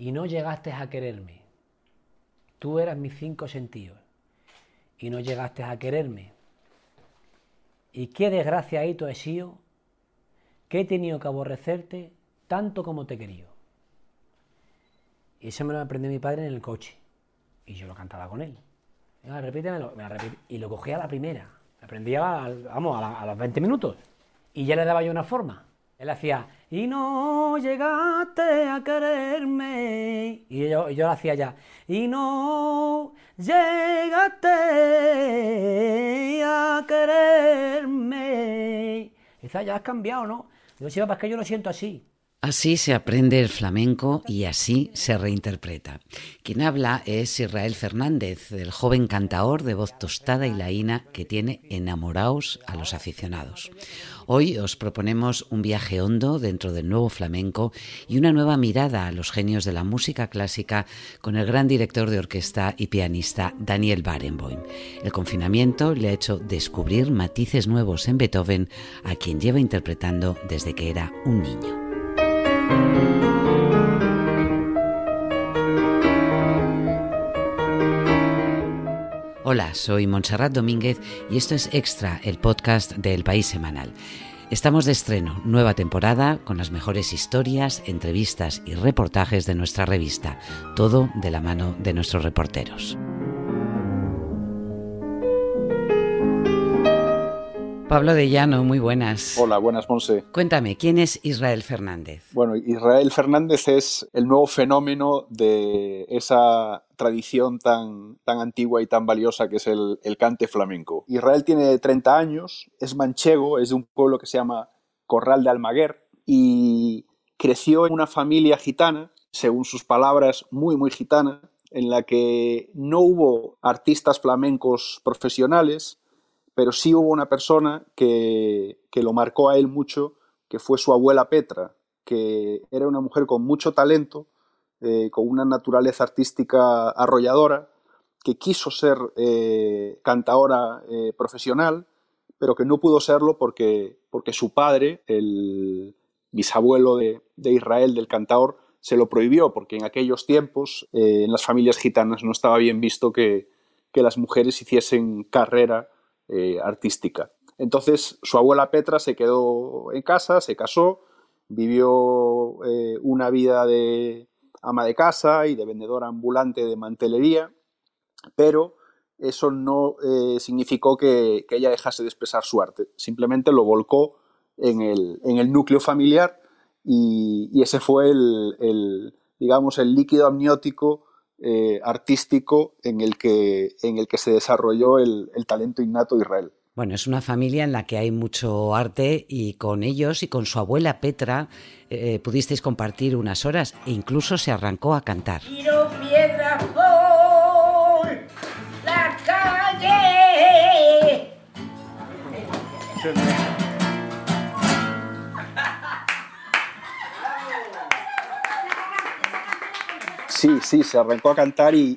y no llegaste a quererme. Tú eras mis cinco sentidos y no llegaste a quererme. Y qué desgracia ahí tú has sido, que he tenido que aborrecerte tanto como te he querido. Y eso me lo aprendió mi padre en el coche. Y yo lo cantaba con él. Venga, Y lo cogía a la primera. Aprendía, a, a los 20 minutos. Y ya le daba yo una forma. Él hacía, y no llegaste a quererme. Y yo, lo hacía ya, y no llegaste a quererme. Quizás ya has cambiado, ¿no? Yo decía, es que yo lo siento así. Así se aprende el flamenco y así se reinterpreta. Quien habla es Israel Fernández, el joven cantaor de voz tostada y laína que tiene enamorados a los aficionados. Hoy os proponemos un viaje hondo dentro del nuevo flamenco y una nueva mirada a los genios de la música clásica con el gran director de orquesta y pianista Daniel Barenboim. El confinamiento le ha hecho descubrir matices nuevos en Beethoven, a quien lleva interpretando desde que era un niño. Hola, soy Montserrat Domínguez y esto es Extra, el podcast del País Semanal. Estamos de estreno, nueva temporada, con las mejores historias, entrevistas y reportajes de nuestra revista, todo de la mano de nuestros reporteros. Pablo de Llano, muy buenas. Hola, buenas, Monse. Cuéntame, ¿quién es Israel Fernández? Bueno, Israel Fernández es el nuevo fenómeno de esa tradición tan, tan antigua y tan valiosa que es el, cante flamenco. Israel tiene 30 años, es manchego, es de un pueblo que se llama Corral de Almaguer y creció en una familia gitana, según sus palabras, muy, muy gitana, en la que no hubo artistas flamencos profesionales, pero sí hubo una persona que, lo marcó a él mucho, que fue su abuela Petra, que era una mujer con mucho talento, eh, con una naturaleza artística arrolladora, que quiso ser eh, eh, profesional, pero que no pudo serlo porque, porque su padre, el bisabuelo de, Israel, del cantador, se lo prohibió, porque en aquellos tiempos en las familias gitanas no estaba bien visto que, que las mujeres hiciesen carrera eh, artística. Entonces su abuela Petra se quedó en casa, se casó, vivió eh, una vida de ama de casa y de vendedora ambulante de mantelería, pero eso no eh, significó que, ella dejase de expresar su arte, simplemente lo volcó en el, núcleo familiar y, ese fue el, digamos, el líquido amniótico eh, artístico en el, que, en el que se desarrolló el, talento innato de Israel. Bueno, es una familia en la que hay mucho arte y con ellos y con su abuela Petra eh, pudisteis compartir unas horas e incluso se arrancó a cantar. piedra la calle. Sí, sí, se arrancó a cantar y,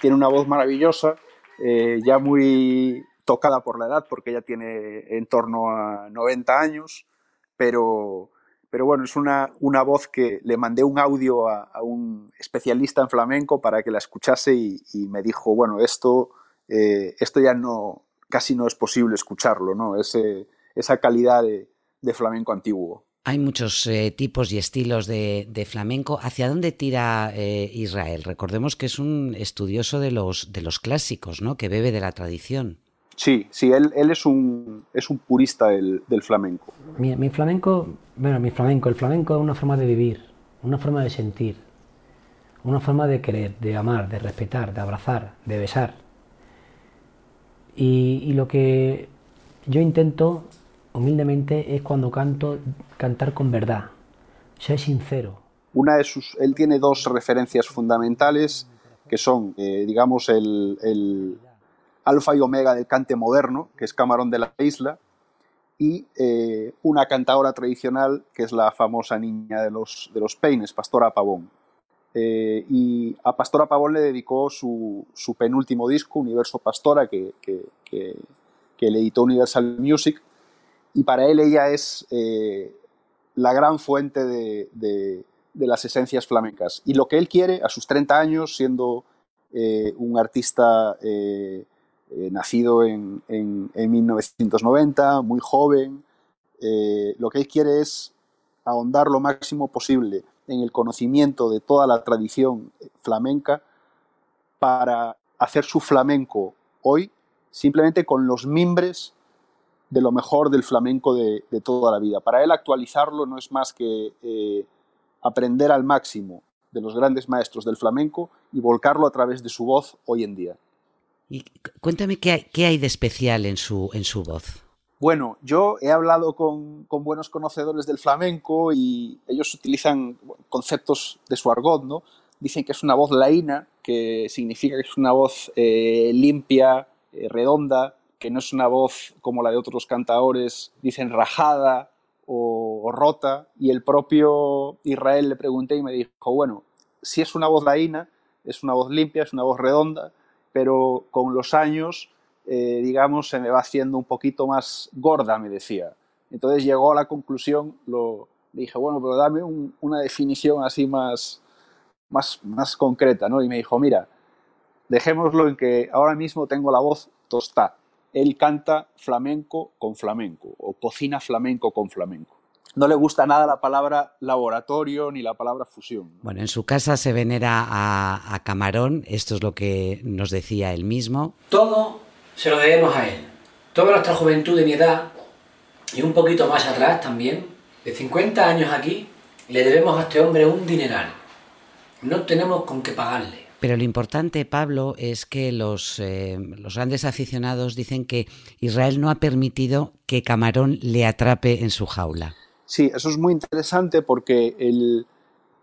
tiene una voz maravillosa, eh, ya muy tocada por la edad, porque ella tiene en torno a 90 años, pero, pero bueno, es una, una voz que le mandé un audio a, un especialista en flamenco para que la escuchase y, me dijo, bueno, esto, eh, esto ya no, casi no es posible escucharlo, ¿no? esa calidad de flamenco antiguo. Hay muchos eh, tipos y estilos de, flamenco. ¿Hacia dónde tira eh, Israel? Recordemos que es un estudioso de los, de los clásicos, ¿no? Que bebe de la tradición. Sí, sí, él, él es, un, es un purista del, flamenco. Mi, flamenco, bueno, mi flamenco, el flamenco es una forma de vivir, una forma de sentir, una forma de querer, de amar, de respetar, de abrazar, de besar. y lo que yo intento humildemente es cuando canto, cantar con verdad, ser sincero. Una de sus, él tiene dos referencias fundamentales que son, eh, digamos, el, alfa y omega del cante moderno, que es Camarón de la Isla, y eh, una cantadora tradicional que es la famosa niña de los, de los peines, Pastora Pavón. Eh, y a Pastora Pavón le dedicó su, penúltimo disco, Universo Pastora, que, que, que le editó Universal Music, y para él ella es eh, la gran fuente de, de las esencias flamencas. Y lo que él quiere, a sus 30 años, siendo eh, un artista eh, nacido en, en, 1990, muy joven, lo que él quiere es ahondar lo máximo posible en el conocimiento de toda la tradición flamenca para hacer su flamenco hoy simplemente con los mimbres de lo mejor del flamenco de, toda la vida. Para él actualizarlo no es más que aprender al máximo de los grandes maestros del flamenco y volcarlo a través de su voz hoy en día. Y cuéntame qué hay, qué hay de especial en su, en su voz. Bueno, yo he hablado con, con, buenos conocedores del flamenco y ellos utilizan conceptos de su argot, ¿no? Dicen que es una voz laína, que significa que es una voz eh, limpia, eh, redonda, que no es una voz como la de otros cantadores, dicen rajada, o, rota y el propio Israel le pregunté y me dijo, bueno, si es una voz laína, es una voz limpia, es una voz redonda, pero con los años, eh, digamos, se me va haciendo un poquito más gorda, me decía. Entonces llegó a la conclusión, lo, le dije, bueno, pero dame una definición así más, más, más concreta, ¿no? Y me dijo, mira, dejémoslo en que ahora mismo tengo la voz tostada él canta flamenco con flamenco o cocina flamenco con flamenco. No le gusta nada la palabra laboratorio ni la palabra fusión. Bueno, en su casa se venera a, Camarón, esto es lo que nos decía él mismo. Todo se lo debemos a él. Toda nuestra juventud de mi edad y un poquito más atrás también, de 50 años aquí, le debemos a este hombre un dineral. No tenemos con qué pagarle. Pero lo importante, Pablo, es que los, eh, los, grandes aficionados dicen que Israel no ha permitido que Camarón le atrape en su jaula. Sí, eso es muy interesante porque él,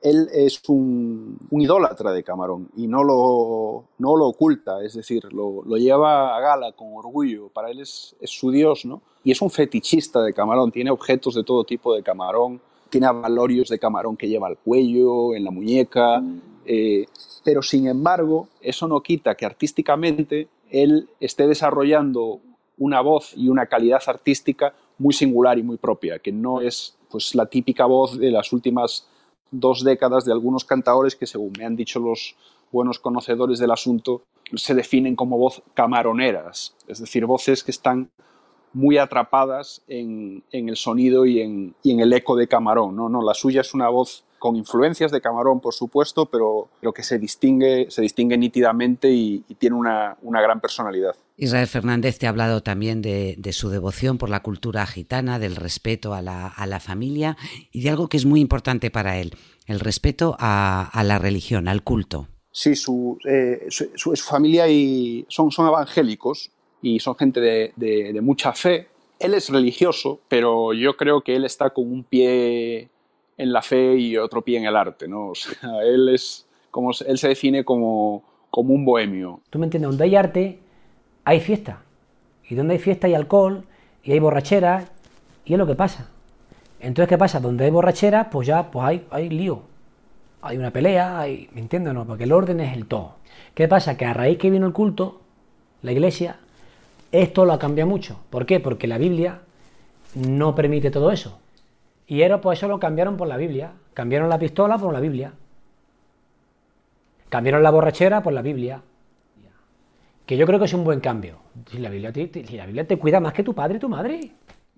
él es un, un, idólatra de Camarón y no lo, no lo oculta, es decir, lo, lo, lleva a gala con orgullo. Para él es, es su dios, ¿no? Y es un fetichista de Camarón, tiene objetos de todo tipo de Camarón tiene valorios de camarón que lleva al cuello, en la muñeca, eh, pero sin embargo, eso no quita que artísticamente él esté desarrollando una voz y una calidad artística muy singular y muy propia, que no es pues, la típica voz de las últimas dos décadas de algunos cantadores que, según me han dicho los buenos conocedores del asunto, se definen como voz camaroneras, es decir, voces que están muy atrapadas en, el sonido y en, y en, el eco de Camarón. No, no, la suya es una voz con influencias de Camarón, por supuesto, pero, lo que se distingue, se distingue nítidamente y, tiene una, gran personalidad. Israel Fernández te ha hablado también de, su devoción por la cultura gitana, del respeto a la, familia y de algo que es muy importante para él, el respeto a, la religión, al culto. Sí, su, eh, familia y son, son evangélicos y son gente de, de mucha fe. Él es religioso, pero yo creo que él está con un pie en la fe y otro pie en el arte, ¿no? O sea, él es como él se define como, como un bohemio. ¿Tú me entiendes? Donde hay arte, hay fiesta. Y donde hay fiesta hay alcohol, y hay borrachera, y es lo que pasa. Entonces, ¿qué pasa? Donde hay borrachera, pues ya pues hay, hay lío. Hay una pelea, hay, ¿me entiendes? No? Porque el orden es el todo. ¿Qué pasa? Que a raíz que vino el culto, la iglesia, esto lo ha cambiado mucho. ¿Por qué? Porque la Biblia no permite todo eso. Y era pues eso lo cambiaron por la Biblia. Cambiaron la pistola por la Biblia. Cambiaron la borrachera por la Biblia. Que yo creo que es un buen cambio. Si la Biblia te, la Biblia te cuida más que tu padre y tu madre.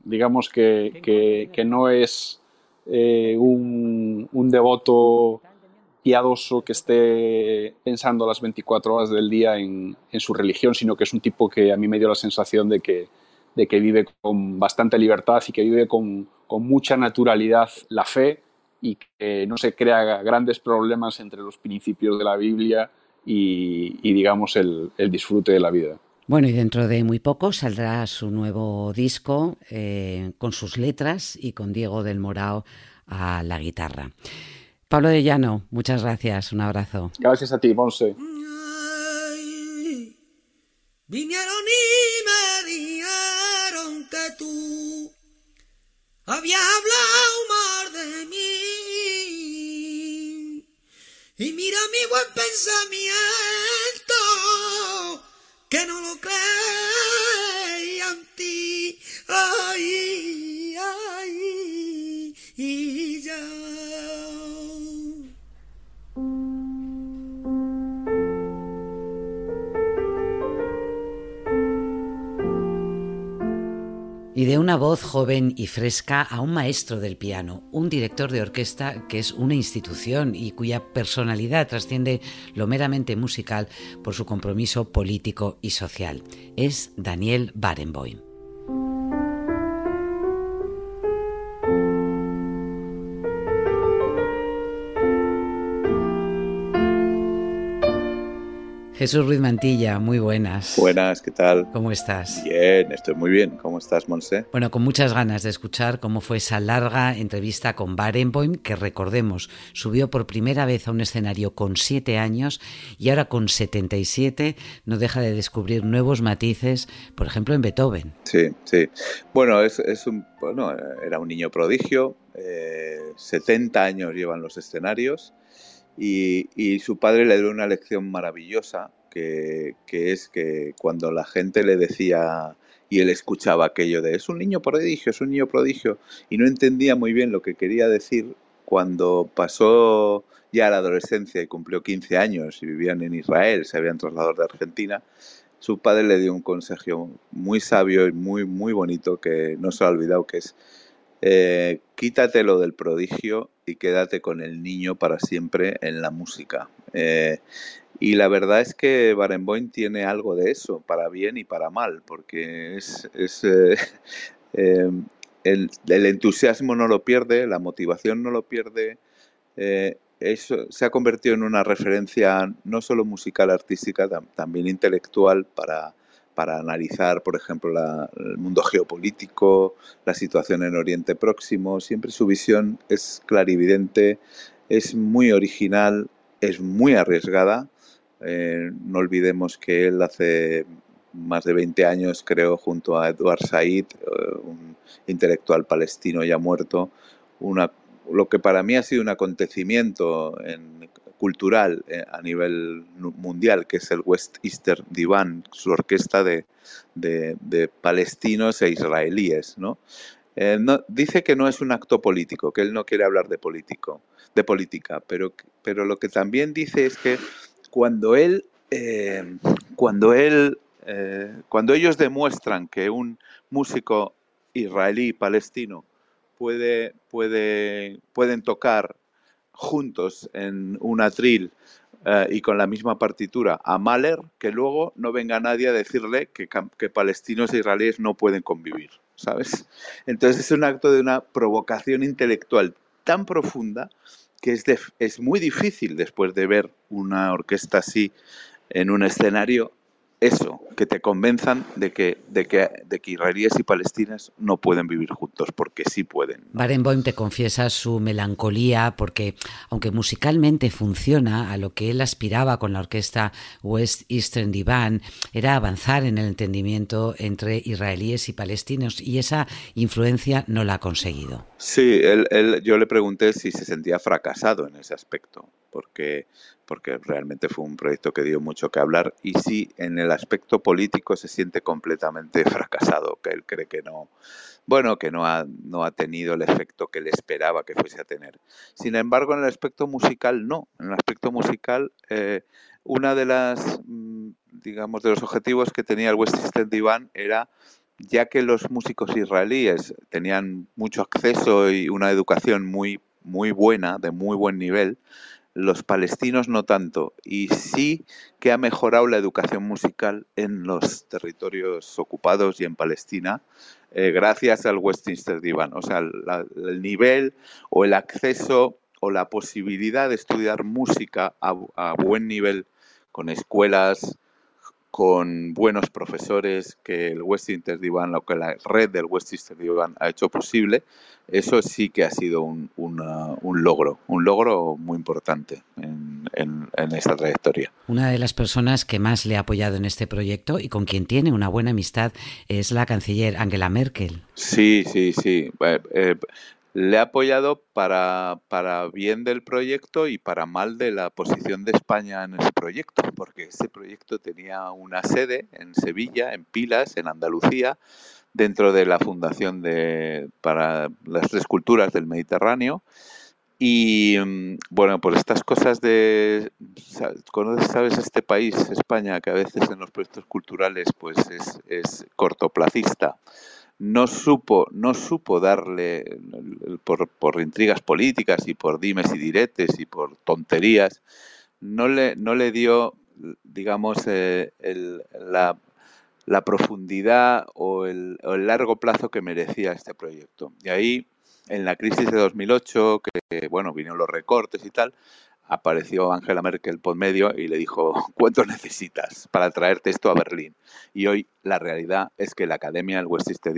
Digamos que, que, no es eh, un, un, devoto piadoso que esté pensando las 24 horas del día en, en su religión, sino que es un tipo que a mí me dio la sensación de que, de que vive con bastante libertad y que vive con, con mucha naturalidad la fe y que no se crea grandes problemas entre los principios de la Biblia y, digamos, el, disfrute de la vida. Bueno, y dentro de muy poco saldrá su nuevo disco eh, con sus letras y con Diego del Morao a la guitarra. Pablo de Llano, muchas gracias, un abrazo. Gracias a ti, Monse. Vinieron y me que tú habías hablado mal de mí. Y mira mi buen pensamiento, que no lo creía en ti. De una voz joven y fresca a un maestro del piano, un director de orquesta que es una institución y cuya personalidad trasciende lo meramente musical por su compromiso político y social. Es Daniel Barenboim. Jesús Ruiz Mantilla, muy buenas. Buenas, ¿qué tal? ¿Cómo estás? Bien, estoy muy bien. ¿Cómo estás, Monse? Bueno, con muchas ganas de escuchar cómo fue esa larga entrevista con Barenboim, que recordemos, subió por primera vez a un escenario con siete años y ahora con 77 no deja de descubrir nuevos matices, por ejemplo, en Beethoven. Sí, sí. Bueno, es, un, bueno era un niño prodigio, 70 eh, años llevan los escenarios y, su padre le dio una lección maravillosa, que, es que cuando la gente le decía y él escuchaba aquello de es un niño prodigio, es un niño prodigio, y no entendía muy bien lo que quería decir, cuando pasó ya la adolescencia y cumplió 15 años y vivían en Israel, se habían trasladado de Argentina, su padre le dio un consejo muy sabio y muy, muy bonito que no se ha olvidado, que es eh, quítate lo del prodigio y quédate con el niño para siempre en la música. Eh, y la verdad es que Barenboim tiene algo de eso, para bien y para mal, porque es, eh, el, entusiasmo no lo pierde, la motivación no lo pierde. eso se ha convertido en una referencia no solo musical, artística, también intelectual para, para analizar, por ejemplo, el mundo geopolítico, la situación en Oriente Próximo. Siempre su visión es clarividente, es muy original, es muy arriesgada. Eh, no olvidemos que él hace más de 20 años, creo, junto a Edward Said, eh, un intelectual palestino ya muerto, una, lo que para mí ha sido un acontecimiento en cultural eh, a nivel mundial, que es el West Eastern Divan, su orquesta de, palestinos e israelíes. Eh, ¿no? dice que no es un acto político, que él no quiere hablar de, político, de política, pero, pero lo que también dice es que cuando él, eh, cuando él, cuando ellos demuestran que un músico israelí palestino puede, puede, pueden tocar juntos en un atril eh, y con la misma partitura a Mahler, que luego no venga nadie a decirle que, palestinos e israelíes no pueden convivir, ¿sabes? Entonces es un acto de una provocación intelectual tan profunda que es, es muy difícil después de ver una orquesta así en un escenario eso, que te convenzan de que, de que, de que israelíes y palestinas no pueden vivir juntos, porque sí pueden. Barenboim te confiesa su melancolía, porque aunque musicalmente funciona, a lo que él aspiraba con la orquesta West Eastern Divan era avanzar en el entendimiento entre israelíes y palestinos, y esa influencia no la ha conseguido. Sí, él, yo le pregunté si se sentía fracasado en ese aspecto, porque porque realmente fue un proyecto que dio mucho que hablar y sí en el aspecto político se siente completamente fracasado, que él cree que no, bueno, que no ha, no ha tenido el efecto que él esperaba que fuese a tener. Sin embargo, en el aspecto musical no, en el aspecto musical eh, una de las, mm, digamos, de los objetivos que tenía el West Eastern Divan era ya que los músicos israelíes tenían mucho acceso y una educación muy muy buena, de muy buen nivel, los palestinos no tanto, y sí que ha mejorado la educación musical en los territorios ocupados y en Palestina, eh, gracias al Westminster Divan. O sea, el nivel o el acceso o la posibilidad de estudiar música a buen nivel con escuelas con buenos profesores que el Westminster Divan, lo que la red del Westminster Divan ha hecho posible, eso sí que ha sido un, logro, un logro muy importante en, en, esta trayectoria. Una de las personas que más le ha apoyado en este proyecto y con quien tiene una buena amistad es la canciller Angela Merkel. Sí, sí, sí. Eh, eh, le ha apoyado para, para, bien del proyecto y para mal de la posición de España en ese proyecto, porque ese proyecto tenía una sede en Sevilla, en Pilas, en Andalucía, dentro de la Fundación de, para las Tres Culturas del Mediterráneo. Y mm, bueno, por estas cosas de, ¿conoces, sabes, este país, España, que a veces en los proyectos culturales pues es, es cortoplacista no supo, no supo darle, por, por, intrigas políticas y por dimes y diretes y por tonterías, no le, no le dio, digamos, eh, la, la, profundidad o el, o el, largo plazo que merecía este proyecto. Y ahí, en la crisis de 2008, que, bueno, vinieron los recortes y tal, apareció Angela Merkel por medio y le dijo, ¿cuánto necesitas para traerte esto a Berlín? Y hoy la realidad es que la Academia del Westminster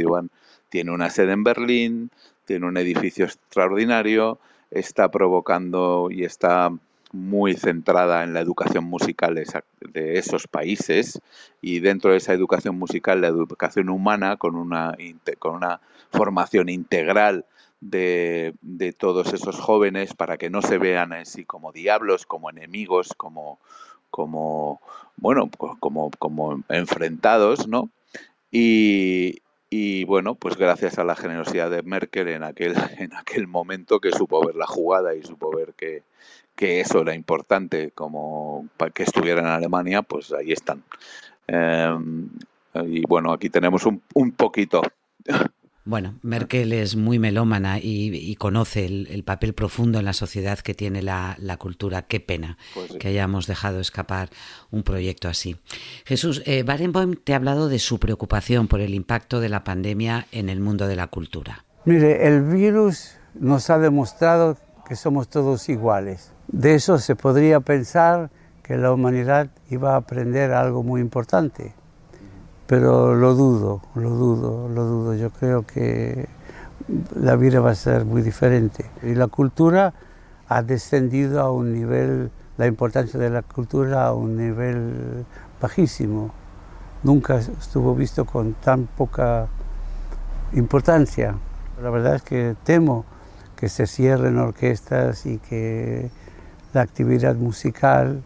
tiene una sede en Berlín, tiene un edificio extraordinario, está provocando y está muy centrada en la educación musical de esos países y dentro de esa educación musical la educación humana con una, con una formación integral de, todos esos jóvenes para que no se vean así como diablos, como enemigos, como, como bueno, pues como, como enfrentados, ¿no? Y, y, bueno, pues gracias a la generosidad de Merkel en aquel, en aquel momento que supo ver la jugada y supo ver que, que eso era importante como para que estuvieran en Alemania, pues ahí están. Eh, y bueno, aquí tenemos un, un poquito bueno, Merkel es muy melómana y, conoce el, papel profundo en la sociedad que tiene la, cultura. Qué pena pues que hayamos dejado escapar un proyecto así. Jesús, eh, Barenboim te ha hablado de su preocupación por el impacto de la pandemia en el mundo de la cultura. Mire, el virus nos ha demostrado que somos todos iguales. De eso se podría pensar que la humanidad iba a aprender algo muy importante pero lo dudo, lo dudo, lo dudo. Yo creo que la vida va a ser muy diferente. Y la cultura ha descendido a un nivel, la importancia de la cultura a un nivel bajísimo. Nunca estuvo visto con tan poca importancia. La verdad es que temo que se cierren orquestas y que la actividad musical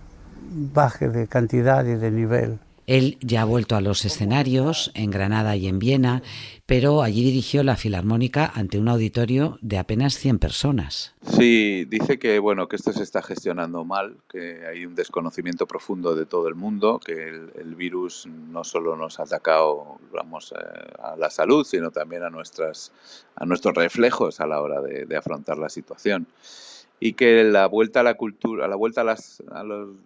baje de cantidad y de nivel. Él ya ha vuelto a los escenarios en Granada y en Viena, pero allí dirigió la Filarmónica ante un auditorio de apenas 100 personas. Sí, dice que bueno que esto se está gestionando mal, que hay un desconocimiento profundo de todo el mundo, que el, virus no solo nos ha atacado vamos, eh, a la salud, sino también a, nuestras, a nuestros reflejos a la hora de afrontar la situación y que la vuelta a la cultura, la vuelta a las,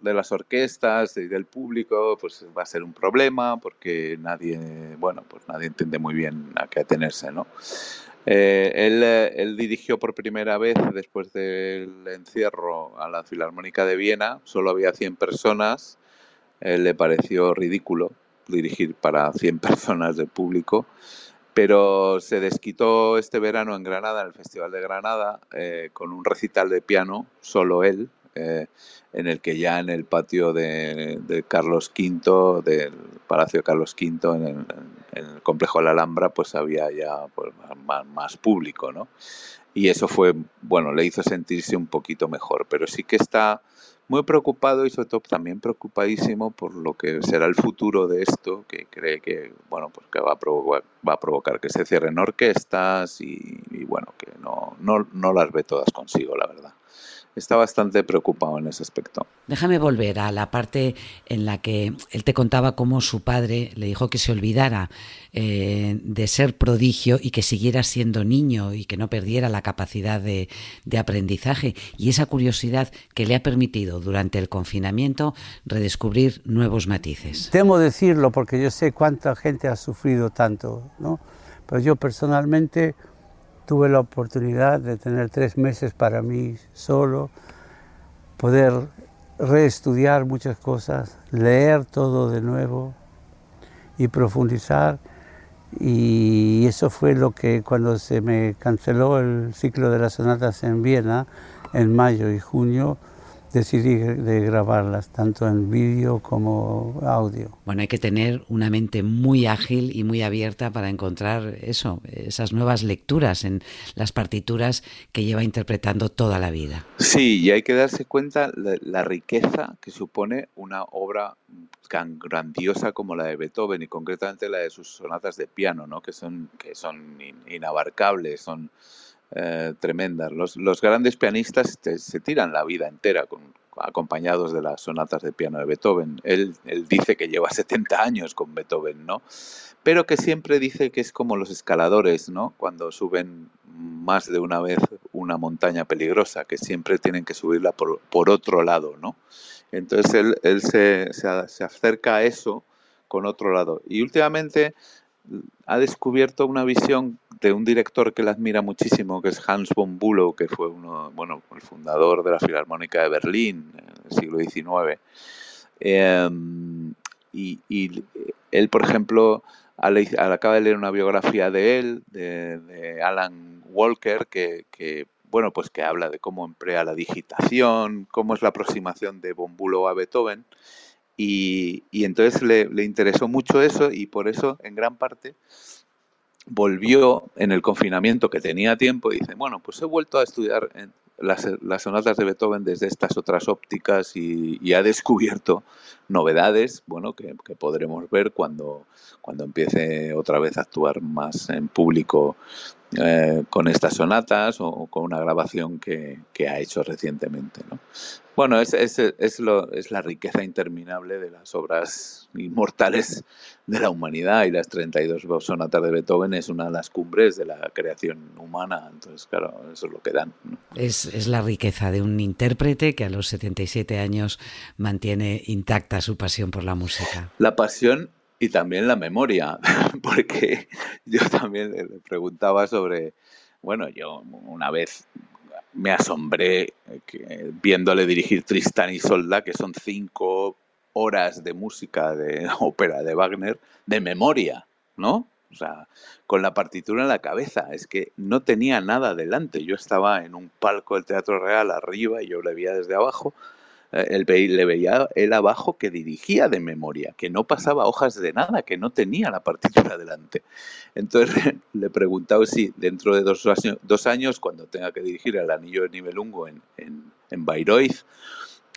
de las orquestas y del público, pues va a ser un problema porque nadie, bueno, pues nadie entiende muy bien a qué atenerse, ¿no? Eh, él, él, dirigió por primera vez después del encierro a la Filarmónica de Viena, solo había 100 personas, le pareció ridículo dirigir para 100 personas del público pero se desquitó este verano en Granada, en el Festival de Granada, eh, con un recital de piano, solo él, eh, en el que ya en el patio de, Carlos V, del Palacio de Carlos V, en el, complejo de la Alhambra, pues había ya pues, más, más, público, ¿no? Y eso fue, bueno, le hizo sentirse un poquito mejor, pero sí que está muy preocupado todo también preocupadísimo por lo que será el futuro de esto, que cree que bueno pues que va a provocar, va a provocar que se cierren orquestas y, y bueno que no, no, no las ve todas consigo la verdad está bastante preocupado en ese aspecto. Déjame volver a la parte en la que él te contaba cómo su padre le dijo que se olvidara eh, de ser prodigio y que siguiera siendo niño y que no perdiera la capacidad de, de aprendizaje y esa curiosidad que le ha permitido durante el confinamiento redescubrir nuevos matices. Temo decirlo porque yo sé cuánta gente ha sufrido tanto, ¿no? Pero yo personalmente tuve la oportunidad de tener tres meses para mí solo, poder reestudiar muchas cosas, leer todo de nuevo y profundizar. Y eso fue lo que cuando se me canceló el ciclo de las sonatas en Viena, en mayo y junio, decidí de grabarlas, tanto en vídeo como audio. Bueno, hay que tener una mente muy ágil y muy abierta para encontrar eso, esas nuevas lecturas en las partituras que lleva interpretando toda la vida. Sí, y hay que darse cuenta la, la riqueza que supone una obra tan grandiosa como la de Beethoven y concretamente la de sus sonatas de piano, ¿no? que son, que son inabarcables, son eh, tremendas. Los, grandes pianistas se tiran la vida entera con, acompañados de las sonatas de piano de Beethoven. Él, él dice que lleva 70 años con Beethoven, ¿no? Pero que siempre dice que es como los escaladores, ¿no? Cuando suben más de una vez una montaña peligrosa, que siempre tienen que subirla por, por otro lado, ¿no? Entonces él, él se, se acerca a eso con otro lado. Y últimamente ha descubierto una visión de un director que le admira muchísimo, que es Hans von Bülow, que fue uno, bueno, el fundador de la Filarmónica de Berlín en el siglo XIX. Em, y, él, por ejemplo, acaba de leer una biografía de él, de, Alan Walker, que, que, bueno, pues que habla de cómo emplea la digitación, cómo es la aproximación de von Bülow a Beethoven. Y, entonces le, interesó mucho eso y por eso, en gran parte, volvió en el confinamiento que tenía tiempo y dice, bueno, pues he vuelto a estudiar las, sonatas de Beethoven desde estas otras ópticas y, ha descubierto novedades, bueno, que, podremos ver cuando, cuando empiece otra vez a actuar más en público eh, con estas sonatas o, con una grabación que, ha hecho recientemente. ¿no? Bueno, es, es, es, lo, es la riqueza interminable de las obras inmortales de la humanidad y las 32 sonatas de Beethoven es una de las cumbres de la creación humana. Entonces, claro, eso es lo que dan. Es, es la riqueza de un intérprete que a los 77 años mantiene intacta su pasión por la música. La pasión y también la memoria, porque yo también le preguntaba sobre, bueno, yo una vez me asombré viéndole dirigir Tristan y Solda, que son cinco horas de música de ópera de Wagner de memoria, ¿no? O sea, con la partitura en la cabeza. Es que no tenía nada delante. Yo estaba en un palco del Teatro Real arriba y yo le veía desde abajo él le veía él abajo que dirigía de memoria, que no pasaba hojas de nada, que no tenía la partitura delante. Entonces le he preguntado si dentro de dos años, dos años cuando tenga que dirigir el Anillo de Nibelungo en, en, en Bayreuth,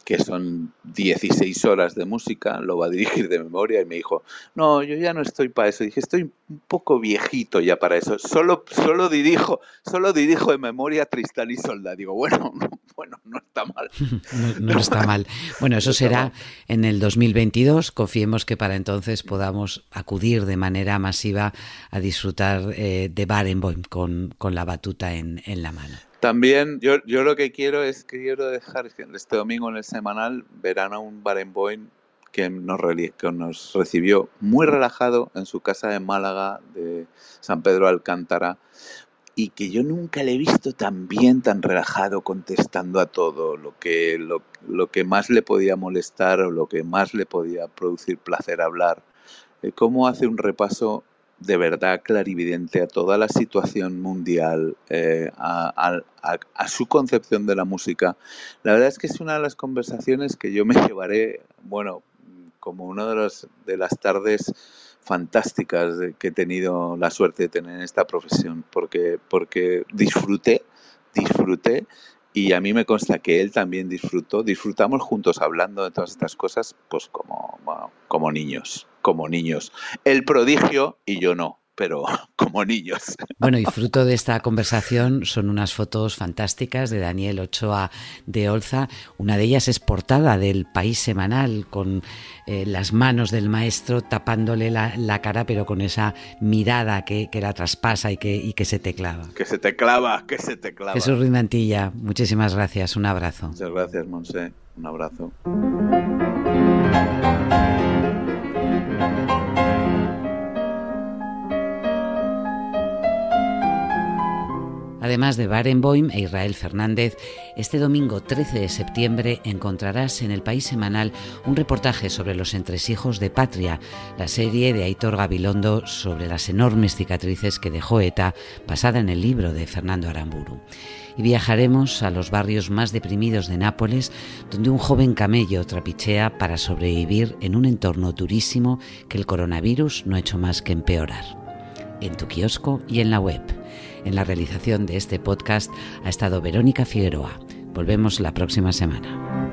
que son 16 horas de música, lo va a dirigir de memoria y me dijo, no, yo ya no estoy para eso. dije, estoy un poco viejito ya para eso. Solo, solo dirijo, solo dirijo de memoria Tristán y Solda. Digo, bueno, no, bueno, no está mal. no, está mal. Bueno, eso será en el 2022. Confiemos que para entonces podamos acudir de manera masiva a disfrutar eh, de Barenboim con, con la batuta en, en la mano. También yo, yo lo que quiero es que quiero dejar este domingo en el semanal verán a un Barenboim que nos, que nos recibió muy relajado en su casa de Málaga de San Pedro Alcántara y que yo nunca le he visto tan bien, tan relajado, contestando a todo, lo que, lo, lo que más le podía molestar o lo que más le podía producir placer hablar. Eh, cómo hace un repaso de verdad clarividente a toda la situación mundial, eh, a, su concepción de la música. La verdad es que es una de las conversaciones que yo me llevaré, bueno, como una de, de las tardes fantásticas que he tenido la suerte de tener en esta profesión, porque, porque disfruté, disfruté y a mí me consta que él también disfrutó. Disfrutamos juntos hablando de todas estas cosas, pues como, como niños, como niños. El prodigio y yo no pero como niños. Bueno, y fruto de esta conversación son unas fotos fantásticas de Daniel Ochoa de Olza. Una de ellas es portada del País Semanal, con eh, las manos del maestro tapándole la, cara, pero con esa mirada que, la traspasa y que, y que se te clava. Que se te clava, que se te clava. Jesús Ruiz Mantilla, muchísimas gracias. Un abrazo. Muchas gracias, Monse. Un abrazo. Además de Barenboim e Israel Fernández, este domingo 13 de septiembre encontrarás en el País Semanal un reportaje sobre los entresijos de Patria, la serie de Aitor Gabilondo sobre las enormes cicatrices que dejó ETA, basada en el libro de Fernando Aramburu. Y viajaremos a los barrios más deprimidos de Nápoles, donde un joven camello trapichea para sobrevivir en un entorno durísimo que el coronavirus no ha hecho más que empeorar. En tu kiosco y en la web. En la realización de este podcast ha estado Verónica Figueroa. Volvemos la próxima semana.